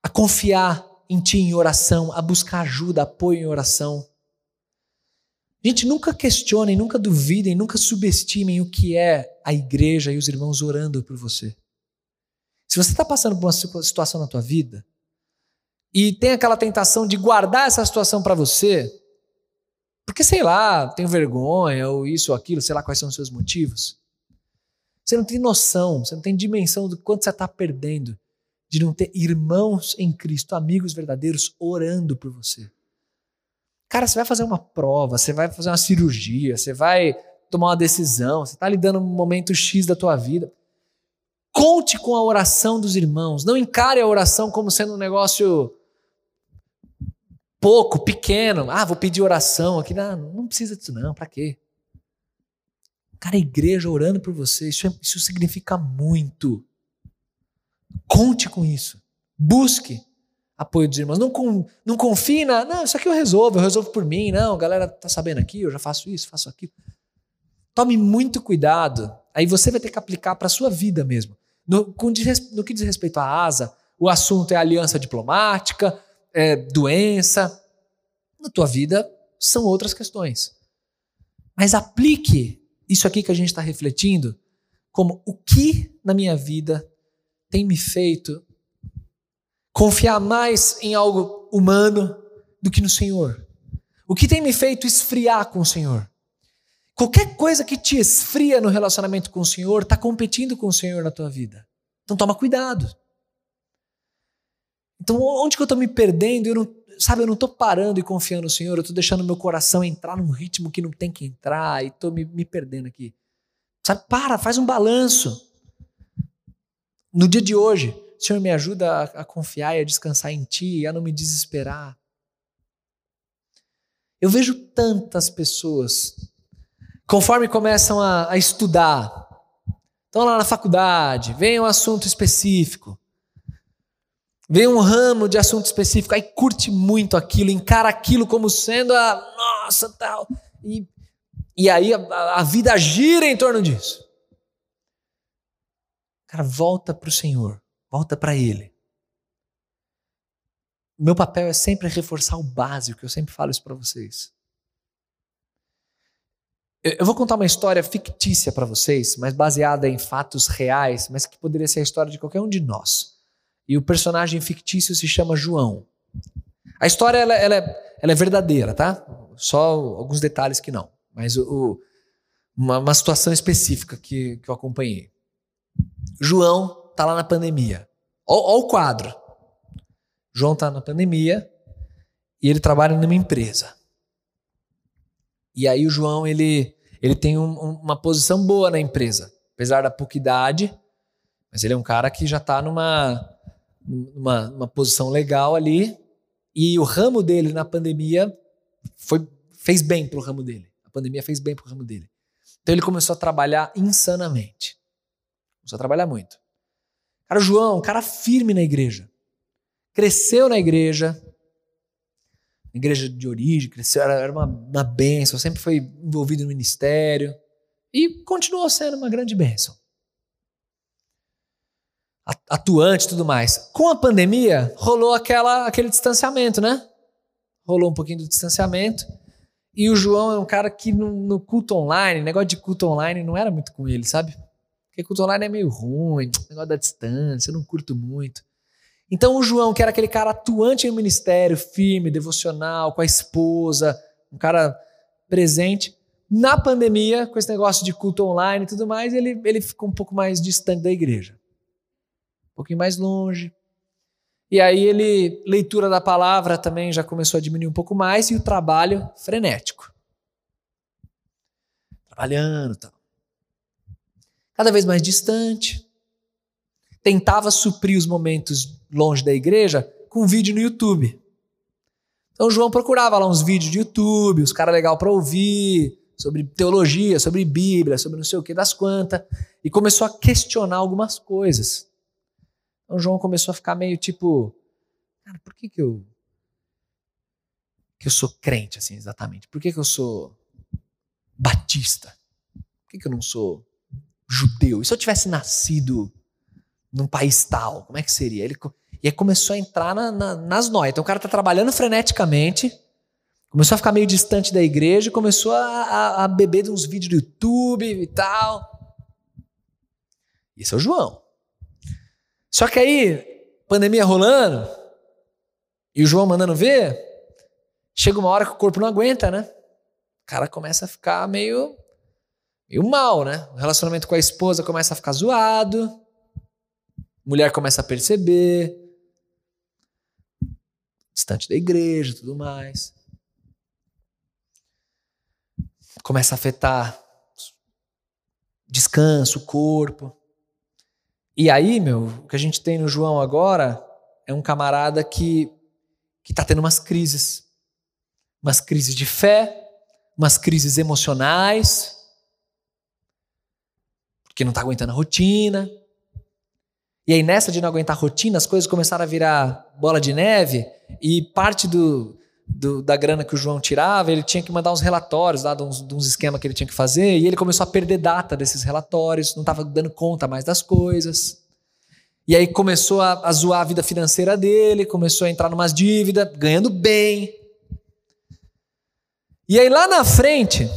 A confiar em Ti em oração, a buscar ajuda, apoio em oração. Gente, nunca questionem, nunca duvidem, nunca subestimem o que é a igreja e os irmãos orando por você. Se você está passando por uma situação na tua vida e tem aquela tentação de guardar essa situação para você, porque sei lá, tenho vergonha ou isso ou aquilo, sei lá quais são os seus motivos. Você não tem noção, você não tem dimensão do quanto você está perdendo de não ter irmãos em Cristo, amigos verdadeiros orando por você. Cara, você vai fazer uma prova, você vai fazer uma cirurgia, você vai tomar uma decisão, você está lidando um momento X da tua vida. Conte com a oração dos irmãos. Não encare a oração como sendo um negócio pouco, pequeno. Ah, vou pedir oração aqui. Não, não precisa disso, não. Para quê? Cara, a igreja orando por você, isso, é, isso significa muito. Conte com isso. Busque apoio dos irmãos. Não, com, não confie na. Não, isso aqui eu resolvo, eu resolvo por mim. Não, a galera tá sabendo aqui, eu já faço isso, faço aquilo. Tome muito cuidado. Aí você vai ter que aplicar para sua vida mesmo. No, com, no que diz respeito à asa, o assunto é aliança diplomática, é doença. Na tua vida são outras questões. Mas aplique isso aqui que a gente está refletindo como o que na minha vida tem me feito confiar mais em algo humano do que no Senhor? O que tem me feito esfriar com o Senhor? Qualquer coisa que te esfria no relacionamento com o Senhor está competindo com o Senhor na tua vida. Então toma cuidado. Então onde que eu estou me perdendo? Eu não, sabe, eu não estou parando e confiando no Senhor. Eu estou deixando meu coração entrar num ritmo que não tem que entrar e estou me, me perdendo aqui. Sabe, para, faz um balanço. No dia de hoje, Senhor, me ajuda a, a confiar e a descansar em Ti a não me desesperar. Eu vejo tantas pessoas, conforme começam a, a estudar, estão lá na faculdade, vem um assunto específico, vem um ramo de assunto específico, aí curte muito aquilo, encara aquilo como sendo a nossa tal, e, e aí a, a vida gira em torno disso. Cara, volta para o Senhor. Volta para Ele. Meu papel é sempre reforçar o básico, eu sempre falo isso para vocês. Eu vou contar uma história fictícia para vocês, mas baseada em fatos reais, mas que poderia ser a história de qualquer um de nós. E o personagem fictício se chama João. A história ela, ela, é, ela é, verdadeira, tá? Só alguns detalhes que não. Mas o, uma, uma, situação específica que, que eu acompanhei. João está lá na pandemia. Olha o quadro. João está na pandemia e ele trabalha numa empresa. E aí o João ele, ele tem um, uma posição boa na empresa, apesar da pouca idade, mas ele é um cara que já está numa, numa, posição legal ali. E o ramo dele na pandemia foi, fez bem para o ramo dele. A pandemia fez bem para o ramo dele. Então ele começou a trabalhar insanamente. Começou a trabalhar muito. Cara, João, um cara firme na igreja. Cresceu na igreja, igreja de origem, cresceu, era uma, uma bênção, sempre foi envolvido no ministério e continuou sendo uma grande bênção. Atuante e tudo mais. Com a pandemia, rolou aquela, aquele distanciamento, né? Rolou um pouquinho do distanciamento. E o João é um cara que no, no culto online, negócio de culto online não era muito com ele, sabe? Porque culto online é meio ruim, negócio da distância, eu não curto muito. Então o João, que era aquele cara atuante no ministério, firme, devocional, com a esposa, um cara presente, na pandemia, com esse negócio de culto online e tudo mais, ele, ele ficou um pouco mais distante da igreja. Um pouquinho mais longe. E aí ele, leitura da palavra também já começou a diminuir um pouco mais e o trabalho frenético. Trabalhando, tal cada vez mais distante. tentava suprir os momentos longe da igreja com vídeo no YouTube. Então João procurava lá uns vídeos de YouTube, os caras legal para ouvir, sobre teologia, sobre Bíblia, sobre não sei o que das quantas, e começou a questionar algumas coisas. Então João começou a ficar meio tipo, cara, por que que eu que eu sou crente assim exatamente? Por que que eu sou batista? Por que que eu não sou judeu? E se eu tivesse nascido num país tal, como é que seria? Ele e aí começou a entrar na, na, nas noias. Então o cara está trabalhando freneticamente, começou a ficar meio distante da igreja, começou a, a, a beber de uns vídeos do YouTube e tal. Esse é o João. Só que aí, pandemia rolando, e o João mandando ver, chega uma hora que o corpo não aguenta, né? O cara começa a ficar meio, meio mal, né? O relacionamento com a esposa começa a ficar zoado, mulher começa a perceber, distante da igreja tudo mais. Começa a afetar descanso, corpo. E aí, meu, o que a gente tem no João agora é um camarada que que está tendo umas crises. Umas crises de fé, umas crises emocionais, porque não está aguentando a rotina. E aí, nessa de não aguentar a rotina, as coisas começaram a virar bola de neve e parte do, do, da grana que o João tirava, ele tinha que mandar uns relatórios lá de uns, uns esquemas que ele tinha que fazer, e ele começou a perder data desses relatórios, não estava dando conta mais das coisas. E aí começou a, a zoar a vida financeira dele, começou a entrar numas dívidas, ganhando bem. E aí lá na frente,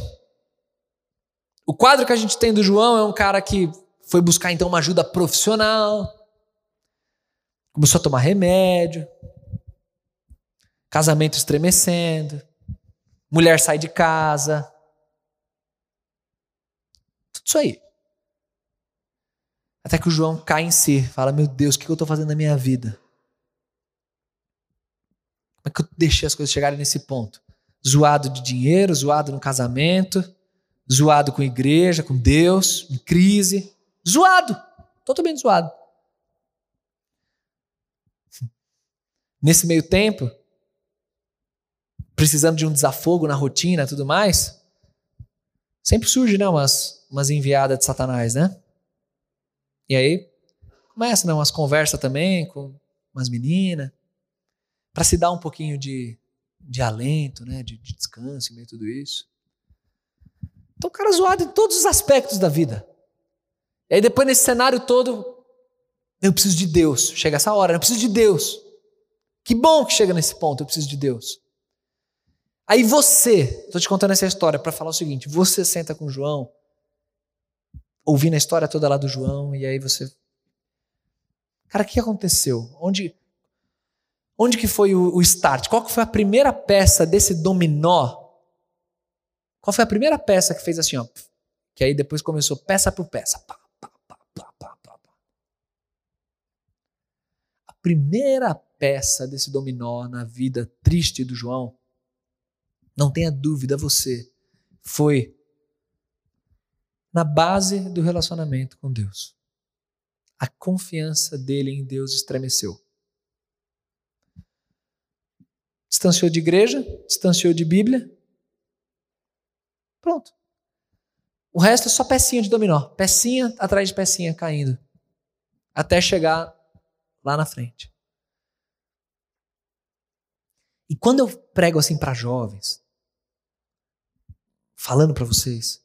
o quadro que a gente tem do João é um cara que foi buscar então uma ajuda profissional, começou a tomar remédio, casamento estremecendo, mulher sai de casa. Tudo isso aí. Até que o João cai em si, fala: Meu Deus, o que eu estou fazendo na minha vida? Como é que eu deixei as coisas chegarem nesse ponto? Zoado de dinheiro, zoado no casamento, zoado com igreja, com Deus, em crise. Zoado, totalmente zoado. Nesse meio tempo, precisando de um desafogo na rotina e tudo mais, sempre surge, né, umas, umas enviadas de Satanás, né? E aí, começa, né, umas conversas também com umas meninas, para se dar um pouquinho de, de alento, né, de, de descanso em meio tudo isso. Então o cara zoado em todos os aspectos da vida. E aí depois nesse cenário todo, eu preciso de Deus. Chega essa hora, eu preciso de Deus. Que bom que chega nesse ponto, eu preciso de Deus. Aí você, estou te contando essa história para falar o seguinte: você senta com o João, ouvindo a história toda lá do João, e aí você. Cara, o que aconteceu? Onde, onde que foi o, o start? Qual que foi a primeira peça desse dominó? Qual foi a primeira peça que fez assim, ó? Que aí depois começou peça por peça. Pá, pá, pá, pá, pá, pá. A primeira peça desse dominó na vida triste do João não tenha dúvida, você foi na base do relacionamento com Deus. A confiança dele em Deus estremeceu. Distanciou de igreja, distanciou de Bíblia. Pronto. O resto é só pecinha de dominó, pecinha atrás de pecinha caindo, até chegar lá na frente. E quando eu prego assim para jovens, falando para vocês.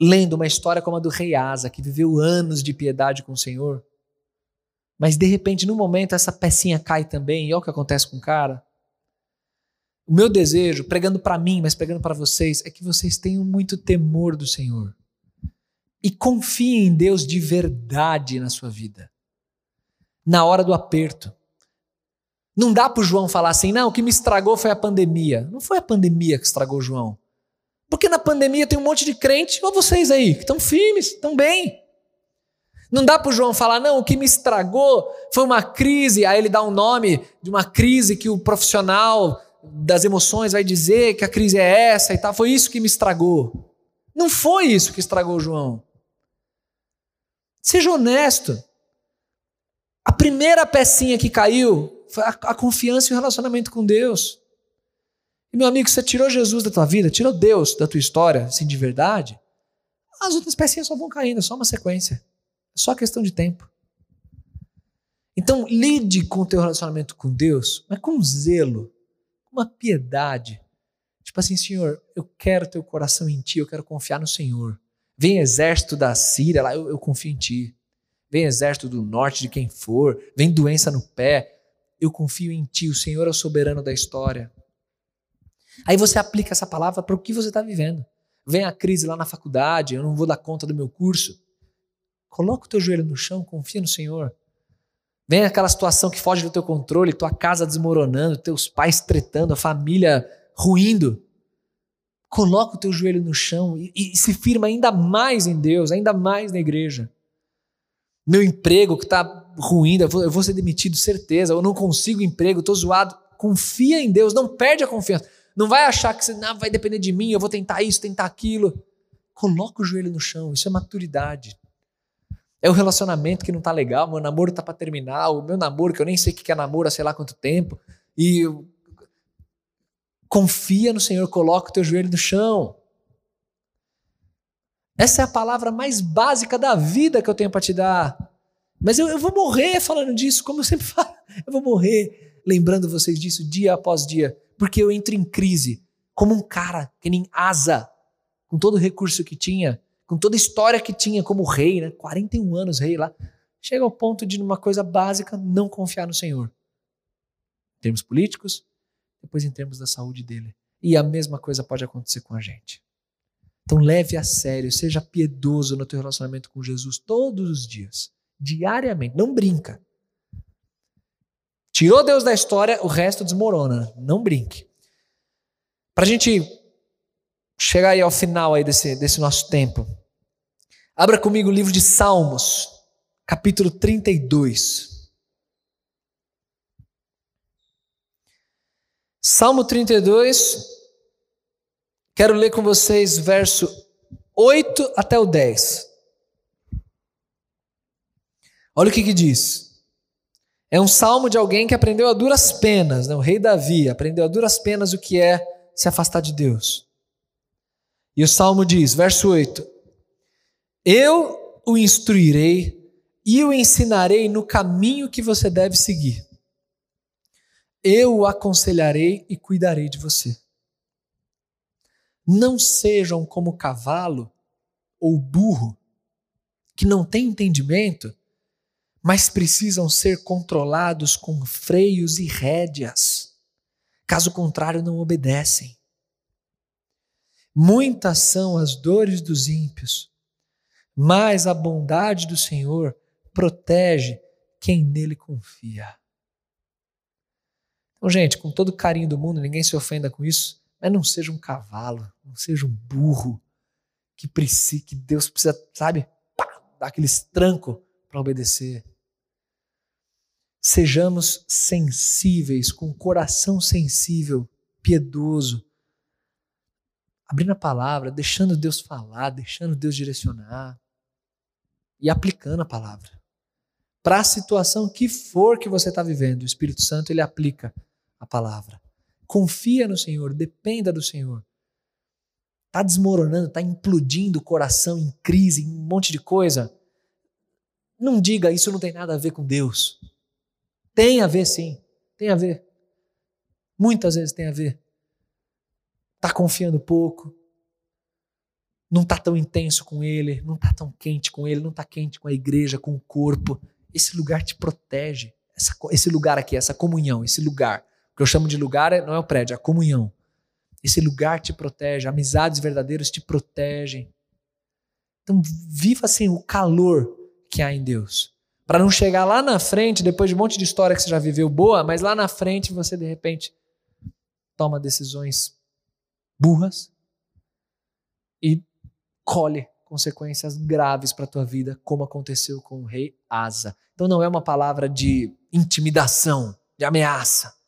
Lendo uma história como a do rei Asa, que viveu anos de piedade com o Senhor, mas de repente, no momento, essa pecinha cai também, e olha o que acontece com o cara. O meu desejo, pregando para mim, mas pregando para vocês, é que vocês tenham muito temor do Senhor e confiem em Deus de verdade na sua vida. Na hora do aperto, não dá para o João falar assim, não, o que me estragou foi a pandemia. Não foi a pandemia que estragou o João. Porque na pandemia tem um monte de crente, igual vocês aí, que estão firmes, estão bem. Não dá para o João falar, não, o que me estragou foi uma crise, aí ele dá um nome de uma crise que o profissional das emoções vai dizer que a crise é essa e tal, foi isso que me estragou. Não foi isso que estragou o João. Seja honesto. A primeira pecinha que caiu a, a confiança e o relacionamento com Deus. E meu amigo, você tirou Jesus da tua vida, tirou Deus da tua história, assim de verdade, as outras pecinhas só vão caindo, é só uma sequência. É só questão de tempo. Então, lide com o teu relacionamento com Deus, mas com zelo, com uma piedade. Tipo assim, Senhor, eu quero teu coração em ti, eu quero confiar no Senhor. Vem exército da Síria lá, eu, eu confio em ti. Vem exército do norte, de quem for, vem doença no pé, eu confio em ti, o Senhor é o soberano da história. Aí você aplica essa palavra para o que você está vivendo. Vem a crise lá na faculdade, eu não vou dar conta do meu curso. Coloca o teu joelho no chão, confia no Senhor. Vem aquela situação que foge do teu controle, tua casa desmoronando, teus pais tretando, a família ruindo. Coloca o teu joelho no chão e, e se firma ainda mais em Deus, ainda mais na igreja. Meu emprego que está ruim, eu vou, eu vou ser demitido, certeza. Eu não consigo emprego, estou zoado. Confia em Deus, não perde a confiança. Não vai achar que você não, vai depender de mim, eu vou tentar isso, tentar aquilo. Coloca o joelho no chão, isso é maturidade. É o relacionamento que não tá legal, meu namoro tá para terminar, o meu namoro que eu nem sei o que é namoro há sei lá quanto tempo. E confia no Senhor, coloca o teu joelho no chão. Essa é a palavra mais básica da vida que eu tenho para te dar. Mas eu, eu, vou morrer falando disso, como eu sempre falo. Eu vou morrer lembrando vocês disso dia após dia porque eu entro em crise como um cara que nem Asa, com todo o recurso que tinha, com toda a história que tinha como rei, né? 41 anos rei lá. Chega ao ponto de, numa coisa básica, não confiar no Senhor. Em termos políticos, depois em termos da saúde dele. E a mesma coisa pode acontecer com a gente. Então leve a sério, seja piedoso no teu relacionamento com Jesus todos os dias, diariamente. Não brinca. Tirou Deus da história, o resto desmorona. Não brinque. Para a gente chegar aí ao final aí desse, desse nosso tempo, abra comigo o livro de Salmos, capítulo 32. Salmo 32, quero ler com vocês verso 8 até o 10. Olha o que, que diz. É um salmo de alguém que aprendeu a duras penas, né? o rei Davi aprendeu a duras penas o que é se afastar de Deus. E o salmo diz, verso 8: Eu o instruirei e o ensinarei no caminho que você deve seguir. Eu o aconselharei e cuidarei de você. Não sejam como cavalo ou burro, que não tem entendimento mas precisam ser controlados com freios e rédeas. Caso contrário, não obedecem. Muitas são as dores dos ímpios, mas a bondade do Senhor protege quem nele confia. Então, gente, com todo o carinho do mundo, ninguém se ofenda com isso, mas não seja um cavalo, não seja um burro que precisa, que Deus precisa, sabe, pá, dar aqueles tranco para obedecer. Sejamos sensíveis, com o coração sensível, piedoso, abrindo a palavra, deixando Deus falar, deixando Deus direcionar e aplicando a palavra. Para a situação que for que você está vivendo, o Espírito Santo ele aplica a palavra. Confia no Senhor, dependa do Senhor. Está desmoronando, está implodindo o coração em crise, em um monte de coisa. Não diga isso não tem nada a ver com Deus. Tem a ver, sim. Tem a ver. Muitas vezes tem a ver. Está confiando pouco. Não está tão intenso com ele. Não está tão quente com ele. Não está quente com a igreja, com o corpo. Esse lugar te protege. Essa, esse lugar aqui, essa comunhão, esse lugar. Que eu chamo de lugar é, não é o prédio, é a comunhão. Esse lugar te protege. Amizades verdadeiras te protegem. Então, viva assim o calor que há em Deus. Para não chegar lá na frente, depois de um monte de história que você já viveu boa, mas lá na frente você de repente toma decisões burras e colhe consequências graves para a tua vida, como aconteceu com o rei Asa. Então não é uma palavra de intimidação, de ameaça,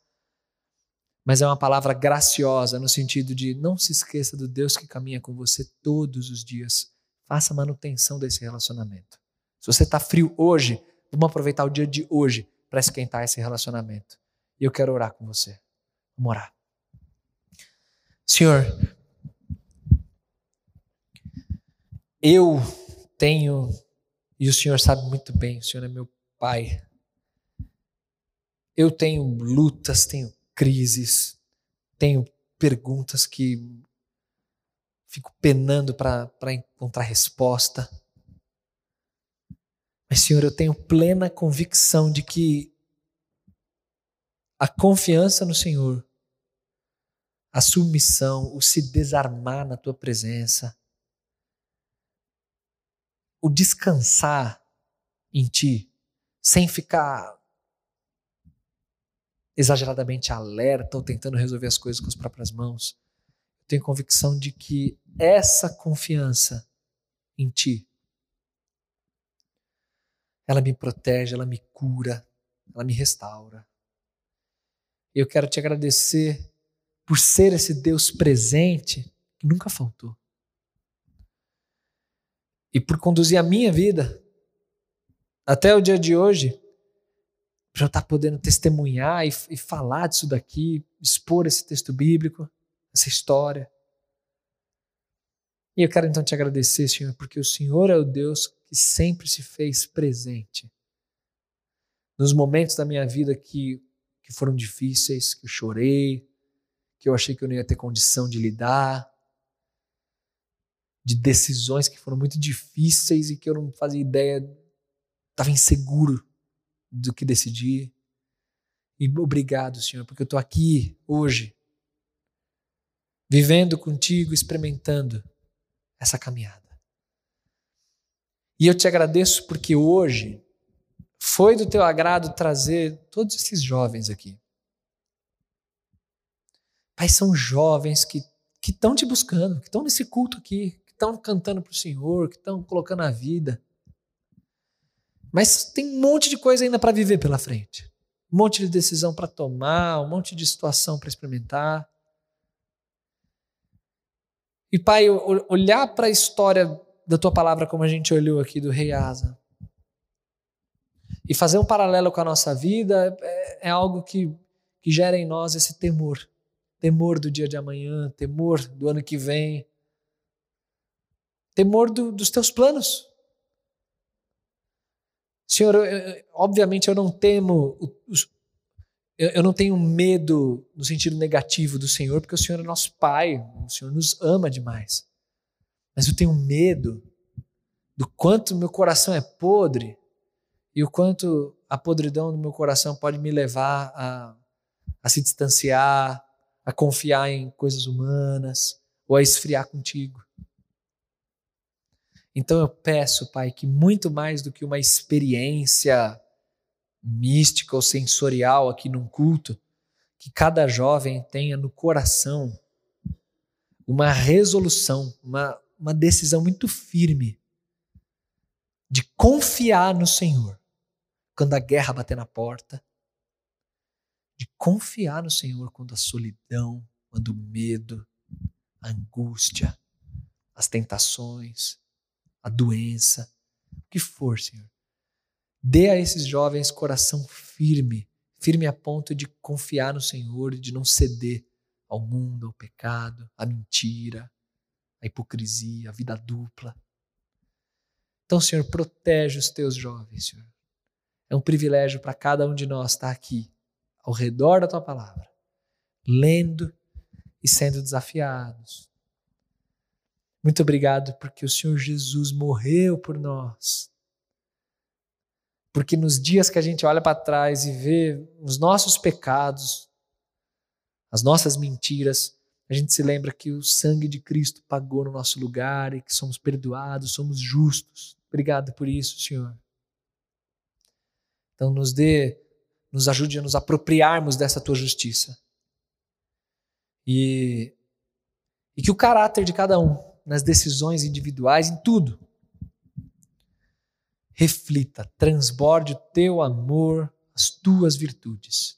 mas é uma palavra graciosa no sentido de não se esqueça do Deus que caminha com você todos os dias. Faça manutenção desse relacionamento. Se você está frio hoje, vamos aproveitar o dia de hoje para esquentar esse relacionamento. E eu quero orar com você. Vamos orar. Senhor, eu tenho, e o Senhor sabe muito bem, o Senhor é meu Pai. Eu tenho lutas, tenho crises, tenho perguntas que fico penando para encontrar resposta. Mas, Senhor, eu tenho plena convicção de que a confiança no Senhor, a submissão, o se desarmar na tua presença, o descansar em ti, sem ficar exageradamente alerta ou tentando resolver as coisas com as próprias mãos. Eu tenho convicção de que essa confiança em ti, ela me protege, ela me cura, ela me restaura. Eu quero te agradecer por ser esse Deus presente que nunca faltou e por conduzir a minha vida até o dia de hoje, para eu estar tá podendo testemunhar e, e falar disso daqui, expor esse texto bíblico, essa história. E eu quero então te agradecer, Senhor, porque o Senhor é o Deus que sempre se fez presente. Nos momentos da minha vida que, que foram difíceis, que eu chorei, que eu achei que eu não ia ter condição de lidar, de decisões que foram muito difíceis e que eu não fazia ideia, estava inseguro do que decidir. E obrigado, Senhor, porque eu estou aqui hoje, vivendo contigo, experimentando essa caminhada. E eu te agradeço porque hoje foi do teu agrado trazer todos esses jovens aqui. Pai, são jovens que estão te buscando, que estão nesse culto aqui, estão cantando para o Senhor, que estão colocando a vida. Mas tem um monte de coisa ainda para viver pela frente. Um monte de decisão para tomar, um monte de situação para experimentar. E, Pai, olhar para a história da tua palavra como a gente olhou aqui do rei Asa e fazer um paralelo com a nossa vida é, é algo que, que gera em nós esse temor. Temor do dia de amanhã, temor do ano que vem, temor do, dos teus planos. Senhor, obviamente eu não temo, eu, eu não tenho medo no sentido negativo do Senhor, porque o Senhor é nosso Pai, o Senhor nos ama demais. Mas eu tenho medo do quanto meu coração é podre e o quanto a podridão do meu coração pode me levar a, a se distanciar, a confiar em coisas humanas ou a esfriar contigo. Então eu peço, Pai, que muito mais do que uma experiência mística ou sensorial aqui num culto, que cada jovem tenha no coração uma resolução, uma, uma decisão muito firme de confiar no Senhor quando a guerra bater na porta, de confiar no Senhor quando a solidão, quando o medo, a angústia, as tentações, a doença, o que for, Senhor. Dê a esses jovens coração firme, firme a ponto de confiar no Senhor de não ceder ao mundo, ao pecado, à mentira, à hipocrisia, à vida dupla. Então, Senhor, protege os teus jovens, Senhor. É um privilégio para cada um de nós estar aqui, ao redor da tua palavra, lendo e sendo desafiados, muito obrigado porque o Senhor Jesus morreu por nós. Porque nos dias que a gente olha para trás e vê os nossos pecados, as nossas mentiras, a gente se lembra que o sangue de Cristo pagou no nosso lugar e que somos perdoados, somos justos. Obrigado por isso, Senhor. Então nos dê, nos ajude a nos apropriarmos dessa tua justiça. E, e que o caráter de cada um nas decisões individuais, em tudo. Reflita, transborde o teu amor, as tuas virtudes.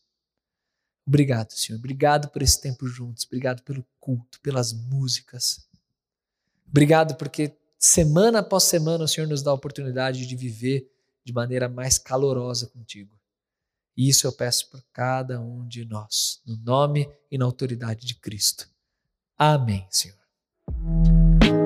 Obrigado, Senhor. Obrigado por esse tempo juntos. Obrigado pelo culto, pelas músicas. Obrigado porque semana após semana o Senhor nos dá a oportunidade de viver de maneira mais calorosa contigo. E isso eu peço por cada um de nós, no nome e na autoridade de Cristo. Amém, Senhor. Thank you